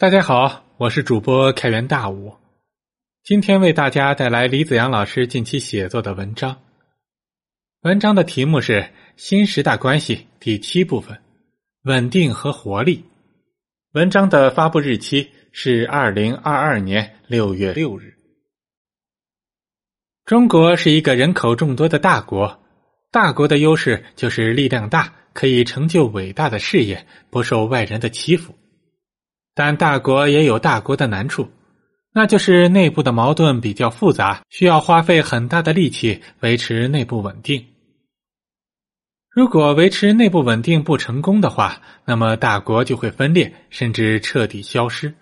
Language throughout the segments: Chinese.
大家好，我是主播开元大武，今天为大家带来李子阳老师近期写作的文章。文章的题目是《新时代关系》第七部分“稳定和活力”。文章的发布日期是二零二二年六月六日。中国是一个人口众多的大国，大国的优势就是力量大，可以成就伟大的事业，不受外人的欺负。但大国也有大国的难处，那就是内部的矛盾比较复杂，需要花费很大的力气维持内部稳定。如果维持内部稳定不成功的话，那么大国就会分裂，甚至彻底消失。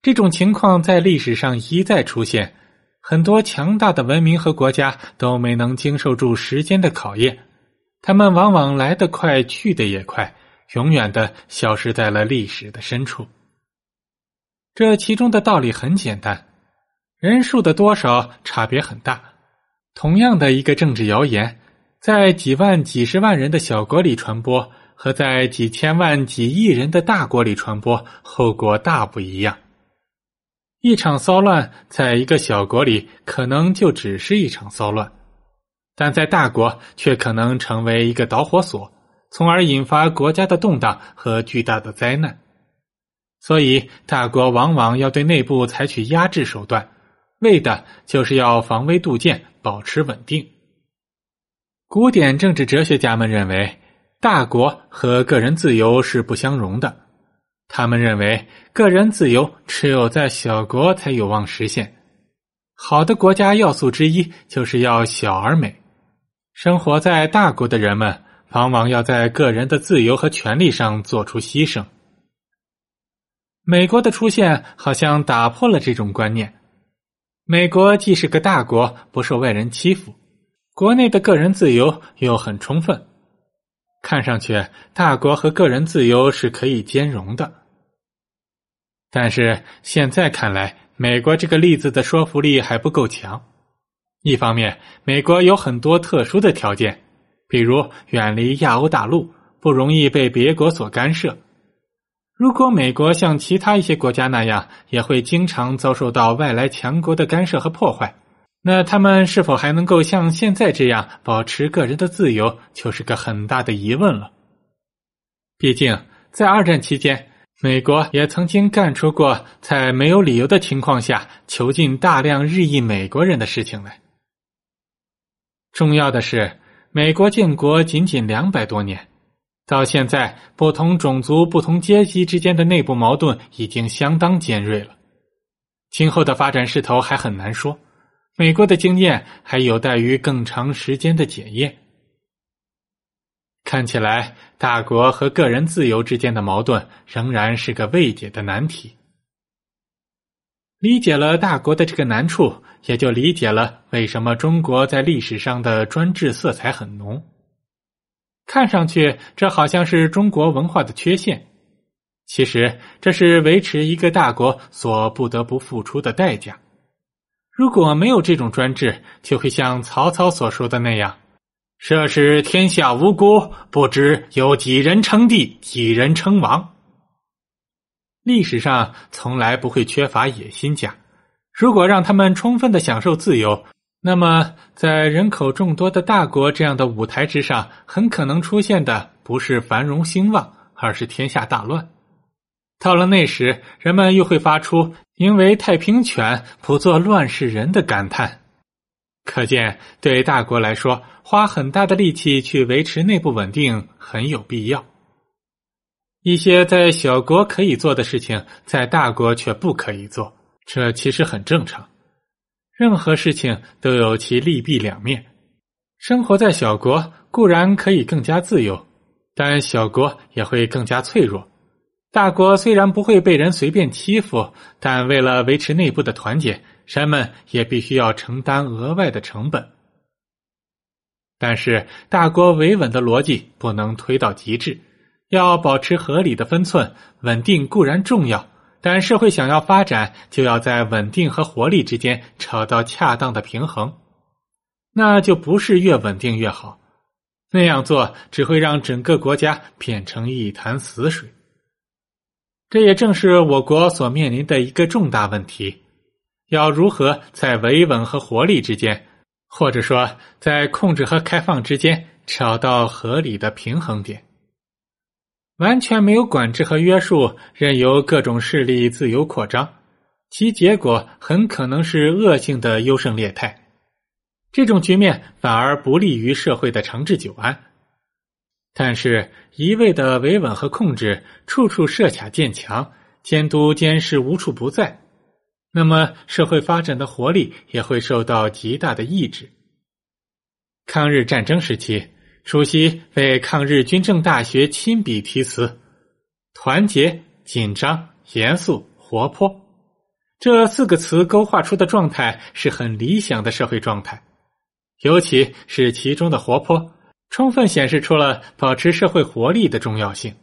这种情况在历史上一再出现，很多强大的文明和国家都没能经受住时间的考验，他们往往来得快，去得也快，永远的消失在了历史的深处。这其中的道理很简单，人数的多少差别很大。同样的一个政治谣言，在几万、几十万人的小国里传播，和在几千万、几亿人的大国里传播，后果大不一样。一场骚乱，在一个小国里可能就只是一场骚乱，但在大国却可能成为一个导火索，从而引发国家的动荡和巨大的灾难。所以，大国往往要对内部采取压制手段，为的就是要防微杜渐，保持稳定。古典政治哲学家们认为，大国和个人自由是不相容的。他们认为，个人自由只有在小国才有望实现。好的国家要素之一就是要小而美。生活在大国的人们，往往要在个人的自由和权利上做出牺牲。美国的出现好像打破了这种观念。美国既是个大国，不受外人欺负，国内的个人自由又很充分，看上去大国和个人自由是可以兼容的。但是现在看来，美国这个例子的说服力还不够强。一方面，美国有很多特殊的条件，比如远离亚欧大陆，不容易被别国所干涉。如果美国像其他一些国家那样，也会经常遭受到外来强国的干涉和破坏，那他们是否还能够像现在这样保持个人的自由，就是个很大的疑问了。毕竟，在二战期间，美国也曾经干出过在没有理由的情况下囚禁大量日裔美国人的事情来。重要的是，美国建国仅仅两百多年。到现在，不同种族、不同阶级之间的内部矛盾已经相当尖锐了。今后的发展势头还很难说，美国的经验还有待于更长时间的检验。看起来，大国和个人自由之间的矛盾仍然是个未解的难题。理解了大国的这个难处，也就理解了为什么中国在历史上的专制色彩很浓。看上去，这好像是中国文化的缺陷。其实，这是维持一个大国所不得不付出的代价。如果没有这种专制，就会像曹操所说的那样：“设使天下无辜，不知有几人称帝，几人称王。”历史上从来不会缺乏野心家。如果让他们充分的享受自由。那么，在人口众多的大国这样的舞台之上，很可能出现的不是繁荣兴旺，而是天下大乱。到了那时，人们又会发出“因为太平犬，不做乱世人”的感叹。可见，对大国来说，花很大的力气去维持内部稳定很有必要。一些在小国可以做的事情，在大国却不可以做，这其实很正常。任何事情都有其利弊两面。生活在小国固然可以更加自由，但小国也会更加脆弱。大国虽然不会被人随便欺负，但为了维持内部的团结，人们也必须要承担额外的成本。但是，大国维稳的逻辑不能推到极致，要保持合理的分寸。稳定固然重要。但社会想要发展，就要在稳定和活力之间找到恰当的平衡，那就不是越稳定越好。那样做只会让整个国家变成一潭死水。这也正是我国所面临的一个重大问题：要如何在维稳和活力之间，或者说在控制和开放之间找到合理的平衡点？完全没有管制和约束，任由各种势力自由扩张，其结果很可能是恶性的优胜劣汰。这种局面反而不利于社会的长治久安。但是，一味的维稳和控制，处处设卡建墙，监督监视无处不在，那么社会发展的活力也会受到极大的抑制。抗日战争时期，主席为抗日军政大学亲笔题词：“团结、紧张、严肃、活泼。”这四个词勾画出的状态是很理想的社会状态，尤其是其中的活泼。充分显示出了保持社会活力的重要性。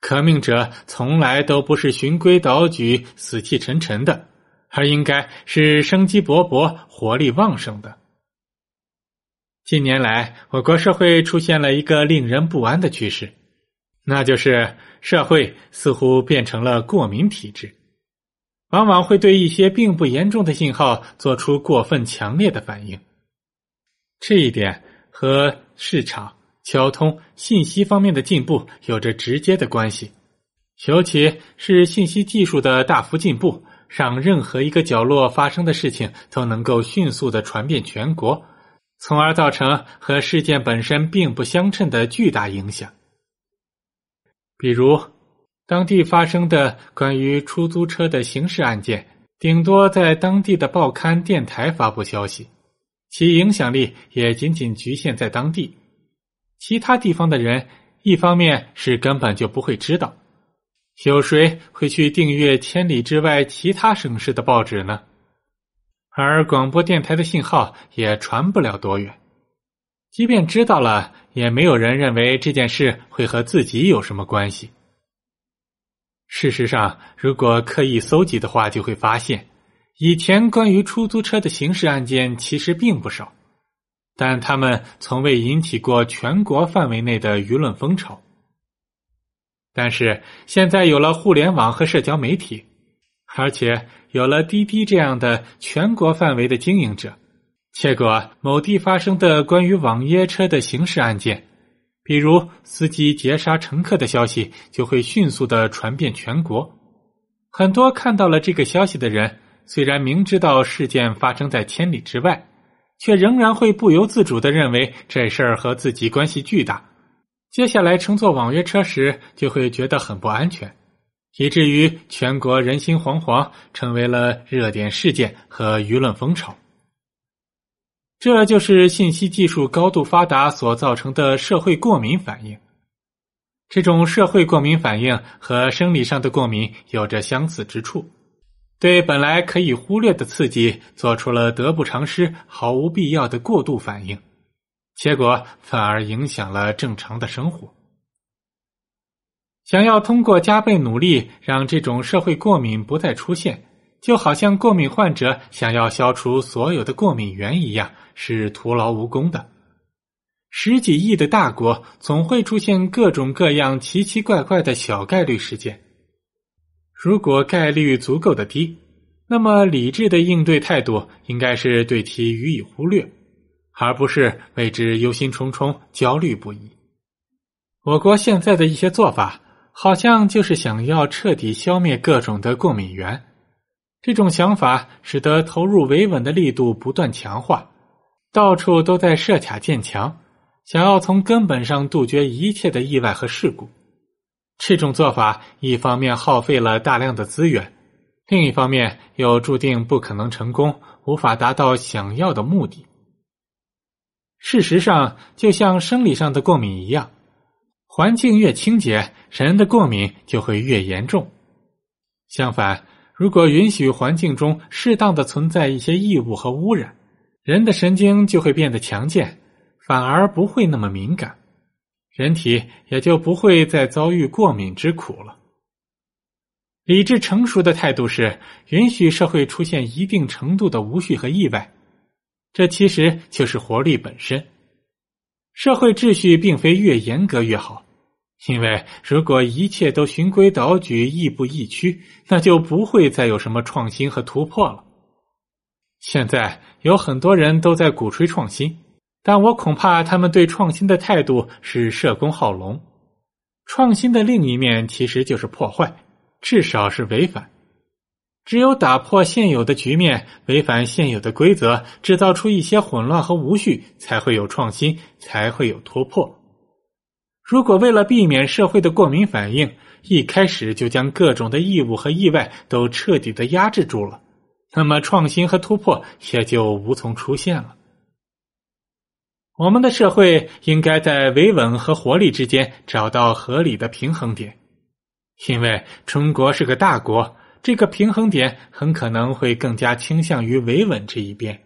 革命者从来都不是循规蹈矩、死气沉沉的，而应该是生机勃勃、活力旺盛的。近年来，我国社会出现了一个令人不安的趋势，那就是社会似乎变成了过敏体质，往往会对一些并不严重的信号做出过分强烈的反应。这一点。和市场、交通、信息方面的进步有着直接的关系，尤其是信息技术的大幅进步，让任何一个角落发生的事情都能够迅速的传遍全国，从而造成和事件本身并不相称的巨大影响。比如，当地发生的关于出租车的刑事案件，顶多在当地的报刊、电台发布消息。其影响力也仅仅局限在当地，其他地方的人，一方面是根本就不会知道，有谁会去订阅千里之外其他省市的报纸呢？而广播电台的信号也传不了多远，即便知道了，也没有人认为这件事会和自己有什么关系。事实上，如果刻意搜集的话，就会发现。以前关于出租车的刑事案件其实并不少，但他们从未引起过全国范围内的舆论风潮。但是现在有了互联网和社交媒体，而且有了滴滴这样的全国范围的经营者，结果某地发生的关于网约车的刑事案件，比如司机劫杀乘客的消息，就会迅速的传遍全国。很多看到了这个消息的人。虽然明知道事件发生在千里之外，却仍然会不由自主的认为这事儿和自己关系巨大。接下来乘坐网约车时，就会觉得很不安全，以至于全国人心惶惶，成为了热点事件和舆论风潮。这就是信息技术高度发达所造成的社会过敏反应。这种社会过敏反应和生理上的过敏有着相似之处。对本来可以忽略的刺激做出了得不偿失、毫无必要的过度反应，结果反而影响了正常的生活。想要通过加倍努力让这种社会过敏不再出现，就好像过敏患者想要消除所有的过敏源一样，是徒劳无功的。十几亿的大国总会出现各种各样奇奇怪怪的小概率事件。如果概率足够的低，那么理智的应对态度应该是对其予以忽略，而不是为之忧心忡忡、焦虑不已。我国现在的一些做法，好像就是想要彻底消灭各种的过敏源。这种想法使得投入维稳的力度不断强化，到处都在设卡建墙，想要从根本上杜绝一切的意外和事故。这种做法一方面耗费了大量的资源，另一方面又注定不可能成功，无法达到想要的目的。事实上，就像生理上的过敏一样，环境越清洁，人的过敏就会越严重。相反，如果允许环境中适当的存在一些异物和污染，人的神经就会变得强健，反而不会那么敏感。人体也就不会再遭遇过敏之苦了。理智成熟的态度是允许社会出现一定程度的无序和意外，这其实就是活力本身。社会秩序并非越严格越好，因为如果一切都循规蹈矩、亦步亦趋，那就不会再有什么创新和突破了。现在有很多人都在鼓吹创新，但我恐怕他们对创新的态度是社工好龙。创新的另一面其实就是破坏，至少是违反。只有打破现有的局面，违反现有的规则，制造出一些混乱和无序，才会有创新，才会有突破。如果为了避免社会的过敏反应，一开始就将各种的义务和意外都彻底的压制住了，那么创新和突破也就无从出现了。我们的社会应该在维稳和活力之间找到合理的平衡点，因为中国是个大国，这个平衡点很可能会更加倾向于维稳这一边，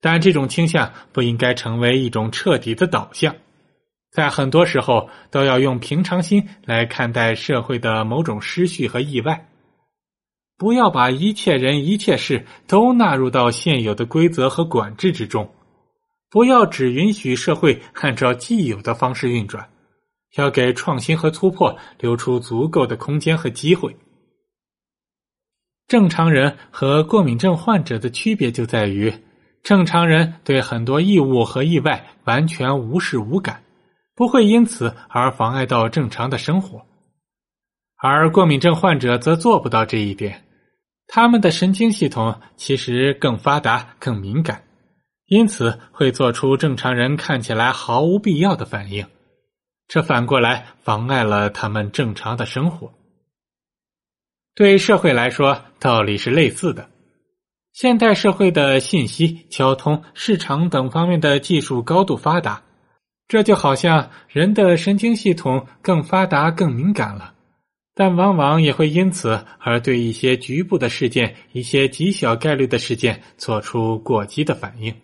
但这种倾向不应该成为一种彻底的导向。在很多时候，都要用平常心来看待社会的某种失序和意外，不要把一切人一切事都纳入到现有的规则和管制之中，不要只允许社会按照既有的方式运转，要给创新和突破留出足够的空间和机会。正常人和过敏症患者的区别就在于，正常人对很多异物和意外完全无视无感。不会因此而妨碍到正常的生活，而过敏症患者则做不到这一点。他们的神经系统其实更发达、更敏感，因此会做出正常人看起来毫无必要的反应，这反过来妨碍了他们正常的生活。对社会来说，道理是类似的。现代社会的信息、交通、市场等方面的技术高度发达。这就好像人的神经系统更发达、更敏感了，但往往也会因此而对一些局部的事件、一些极小概率的事件做出过激的反应。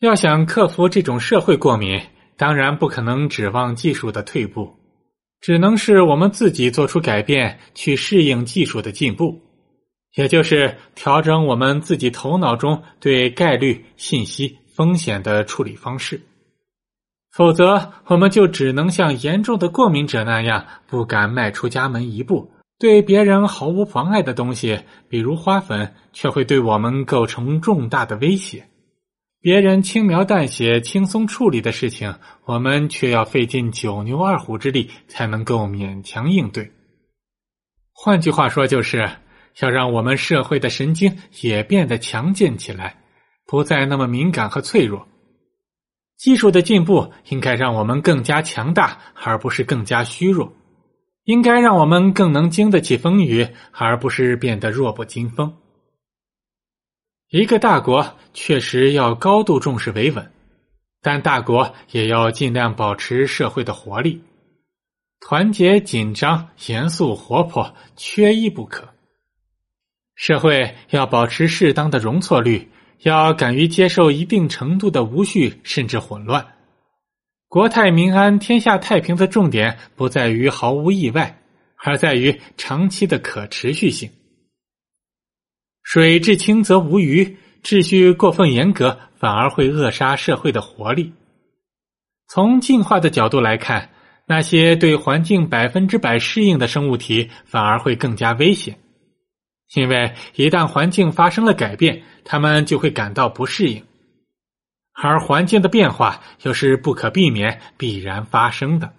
要想克服这种社会过敏，当然不可能指望技术的退步，只能是我们自己做出改变，去适应技术的进步，也就是调整我们自己头脑中对概率、信息、风险的处理方式。否则，我们就只能像严重的过敏者那样，不敢迈出家门一步。对别人毫无妨碍的东西，比如花粉，却会对我们构成重大的威胁。别人轻描淡写、轻松处理的事情，我们却要费尽九牛二虎之力才能够勉强应对。换句话说，就是要让我们社会的神经也变得强健起来，不再那么敏感和脆弱。技术的进步应该让我们更加强大，而不是更加虚弱；应该让我们更能经得起风雨，而不是变得弱不禁风。一个大国确实要高度重视维稳，但大国也要尽量保持社会的活力。团结、紧张、严肃、活泼，缺一不可。社会要保持适当的容错率。要敢于接受一定程度的无序甚至混乱，国泰民安、天下太平的重点不在于毫无意外，而在于长期的可持续性。水至清则无鱼，秩序过分严格反而会扼杀社会的活力。从进化的角度来看，那些对环境百分之百适应的生物体反而会更加危险。因为一旦环境发生了改变，他们就会感到不适应，而环境的变化又是不可避免、必然发生的。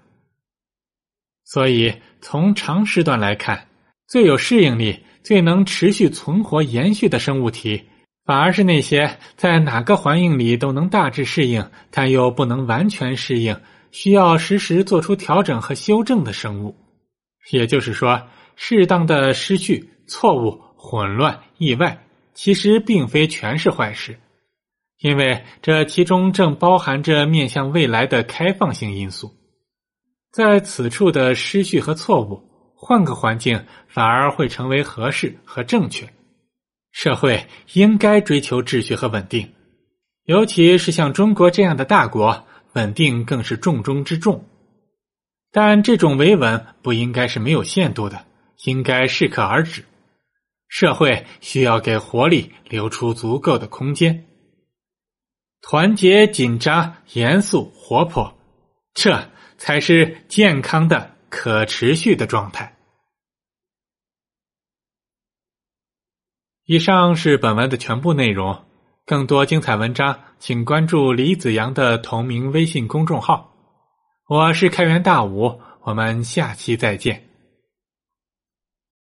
所以，从长时段来看，最有适应力、最能持续存活延续的生物体，反而是那些在哪个环境里都能大致适应，但又不能完全适应，需要时时做出调整和修正的生物。也就是说，适当的失去、错误。混乱、意外其实并非全是坏事，因为这其中正包含着面向未来的开放性因素。在此处的失序和错误，换个环境反而会成为合适和正确。社会应该追求秩序和稳定，尤其是像中国这样的大国，稳定更是重中之重。但这种维稳不应该是没有限度的，应该适可而止。社会需要给活力留出足够的空间。团结、紧张、严肃、活泼，这才是健康的、可持续的状态。以上是本文的全部内容。更多精彩文章，请关注李子阳的同名微信公众号。我是开元大武，我们下期再见。